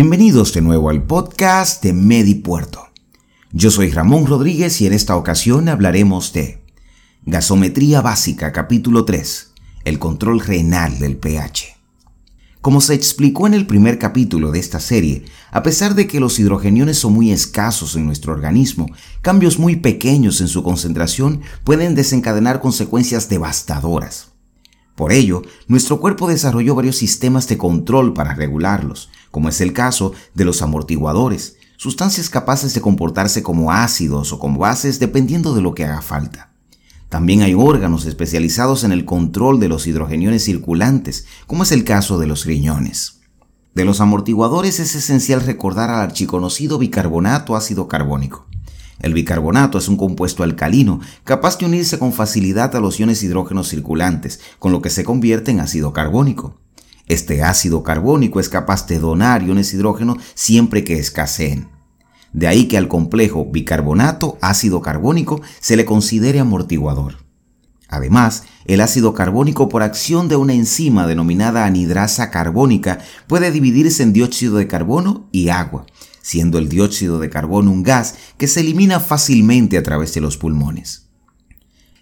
Bienvenidos de nuevo al podcast de MediPuerto. Yo soy Ramón Rodríguez y en esta ocasión hablaremos de Gasometría Básica, capítulo 3, el control renal del pH. Como se explicó en el primer capítulo de esta serie, a pesar de que los hidrogeniones son muy escasos en nuestro organismo, cambios muy pequeños en su concentración pueden desencadenar consecuencias devastadoras. Por ello, nuestro cuerpo desarrolló varios sistemas de control para regularlos, como es el caso de los amortiguadores, sustancias capaces de comportarse como ácidos o como bases dependiendo de lo que haga falta. También hay órganos especializados en el control de los hidrogeniones circulantes, como es el caso de los riñones. De los amortiguadores es esencial recordar al archiconocido bicarbonato ácido carbónico. El bicarbonato es un compuesto alcalino capaz de unirse con facilidad a los iones hidrógenos circulantes, con lo que se convierte en ácido carbónico. Este ácido carbónico es capaz de donar iones hidrógeno siempre que escaseen. De ahí que al complejo bicarbonato ácido carbónico se le considere amortiguador. Además, el ácido carbónico por acción de una enzima denominada anidrasa carbónica puede dividirse en dióxido de carbono y agua, siendo el dióxido de carbono un gas que se elimina fácilmente a través de los pulmones.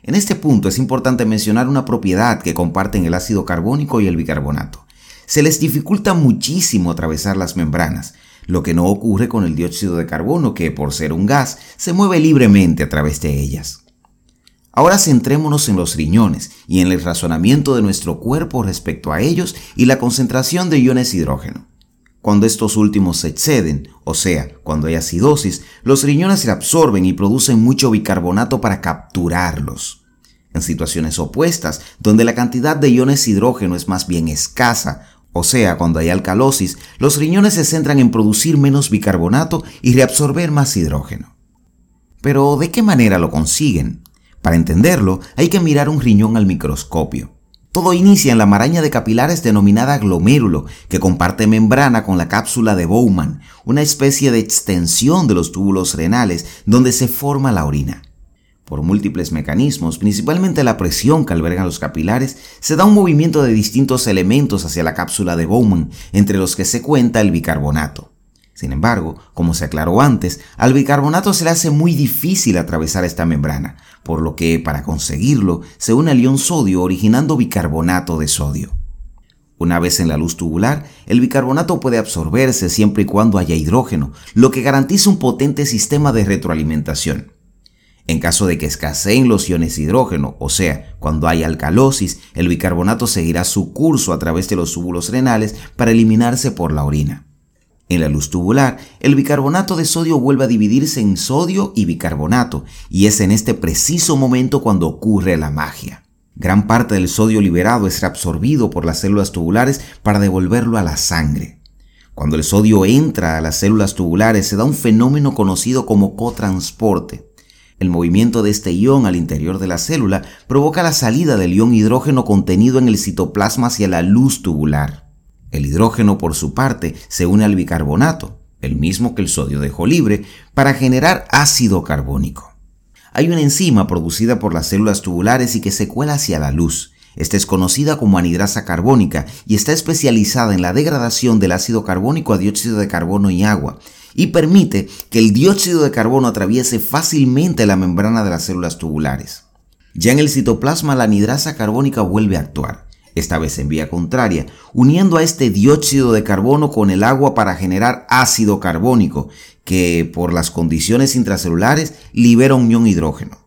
En este punto es importante mencionar una propiedad que comparten el ácido carbónico y el bicarbonato. Se les dificulta muchísimo atravesar las membranas, lo que no ocurre con el dióxido de carbono que, por ser un gas, se mueve libremente a través de ellas. Ahora centrémonos en los riñones y en el razonamiento de nuestro cuerpo respecto a ellos y la concentración de iones hidrógeno. Cuando estos últimos se exceden, o sea, cuando hay acidosis, los riñones se absorben y producen mucho bicarbonato para capturarlos. En situaciones opuestas, donde la cantidad de iones hidrógeno es más bien escasa o sea, cuando hay alcalosis, los riñones se centran en producir menos bicarbonato y reabsorber más hidrógeno. Pero, ¿de qué manera lo consiguen? Para entenderlo, hay que mirar un riñón al microscopio. Todo inicia en la maraña de capilares denominada glomérulo, que comparte membrana con la cápsula de Bowman, una especie de extensión de los túbulos renales donde se forma la orina. Por múltiples mecanismos, principalmente la presión que albergan los capilares, se da un movimiento de distintos elementos hacia la cápsula de Bowman, entre los que se cuenta el bicarbonato. Sin embargo, como se aclaró antes, al bicarbonato se le hace muy difícil atravesar esta membrana, por lo que, para conseguirlo, se une al ion sodio originando bicarbonato de sodio. Una vez en la luz tubular, el bicarbonato puede absorberse siempre y cuando haya hidrógeno, lo que garantiza un potente sistema de retroalimentación. En caso de que escaseen los iones hidrógeno, o sea, cuando hay alcalosis, el bicarbonato seguirá su curso a través de los túbulos renales para eliminarse por la orina. En la luz tubular, el bicarbonato de sodio vuelve a dividirse en sodio y bicarbonato, y es en este preciso momento cuando ocurre la magia. Gran parte del sodio liberado es reabsorbido por las células tubulares para devolverlo a la sangre. Cuando el sodio entra a las células tubulares se da un fenómeno conocido como cotransporte. El movimiento de este ion al interior de la célula provoca la salida del ion hidrógeno contenido en el citoplasma hacia la luz tubular. El hidrógeno, por su parte, se une al bicarbonato, el mismo que el sodio dejó libre, para generar ácido carbónico. Hay una enzima producida por las células tubulares y que se cuela hacia la luz. Esta es conocida como anidrasa carbónica y está especializada en la degradación del ácido carbónico a dióxido de carbono y agua, y permite que el dióxido de carbono atraviese fácilmente la membrana de las células tubulares. Ya en el citoplasma la anidrasa carbónica vuelve a actuar, esta vez en vía contraria, uniendo a este dióxido de carbono con el agua para generar ácido carbónico, que por las condiciones intracelulares libera un ion hidrógeno.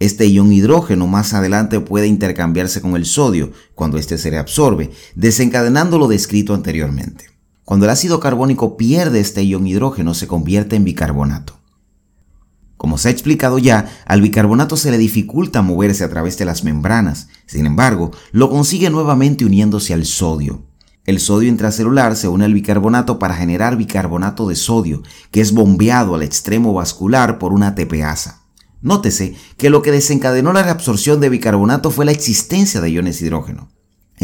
Este ion hidrógeno más adelante puede intercambiarse con el sodio cuando éste se reabsorbe, desencadenando lo descrito anteriormente. Cuando el ácido carbónico pierde este ion hidrógeno se convierte en bicarbonato. Como se ha explicado ya, al bicarbonato se le dificulta moverse a través de las membranas, sin embargo, lo consigue nuevamente uniéndose al sodio. El sodio intracelular se une al bicarbonato para generar bicarbonato de sodio, que es bombeado al extremo vascular por una tepeasa. Nótese que lo que desencadenó la reabsorción de bicarbonato fue la existencia de iones hidrógeno.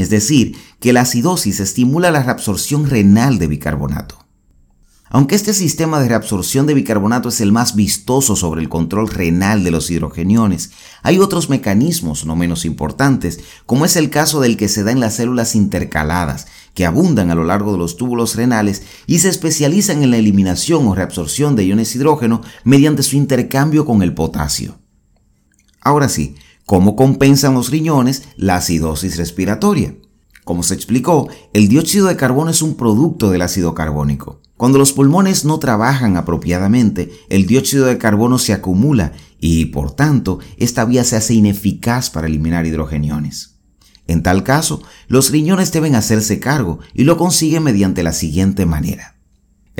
Es decir, que la acidosis estimula la reabsorción renal de bicarbonato. Aunque este sistema de reabsorción de bicarbonato es el más vistoso sobre el control renal de los hidrogeniones, hay otros mecanismos no menos importantes, como es el caso del que se da en las células intercaladas, que abundan a lo largo de los túbulos renales y se especializan en la eliminación o reabsorción de iones hidrógeno mediante su intercambio con el potasio. Ahora sí, ¿cómo compensan los riñones la acidosis respiratoria? Como se explicó, el dióxido de carbono es un producto del ácido carbónico. Cuando los pulmones no trabajan apropiadamente, el dióxido de carbono se acumula y, por tanto, esta vía se hace ineficaz para eliminar hidrogeniones. En tal caso, los riñones deben hacerse cargo y lo consiguen mediante la siguiente manera.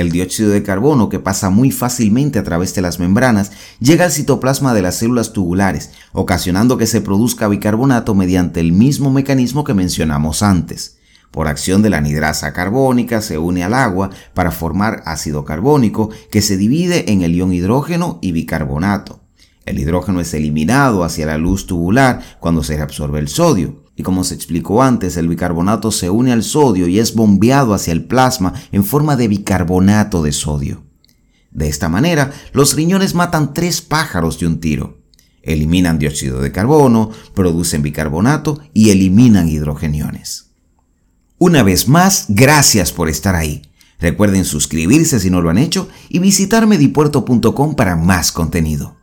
El dióxido de carbono, que pasa muy fácilmente a través de las membranas, llega al citoplasma de las células tubulares, ocasionando que se produzca bicarbonato mediante el mismo mecanismo que mencionamos antes. Por acción de la anidrasa carbónica se une al agua para formar ácido carbónico que se divide en el ion hidrógeno y bicarbonato. El hidrógeno es eliminado hacia la luz tubular cuando se reabsorbe el sodio. Y como se explicó antes, el bicarbonato se une al sodio y es bombeado hacia el plasma en forma de bicarbonato de sodio. De esta manera, los riñones matan tres pájaros de un tiro. Eliminan dióxido de carbono, producen bicarbonato y eliminan hidrogeniones. Una vez más, gracias por estar ahí. Recuerden suscribirse si no lo han hecho y visitar medipuerto.com para más contenido.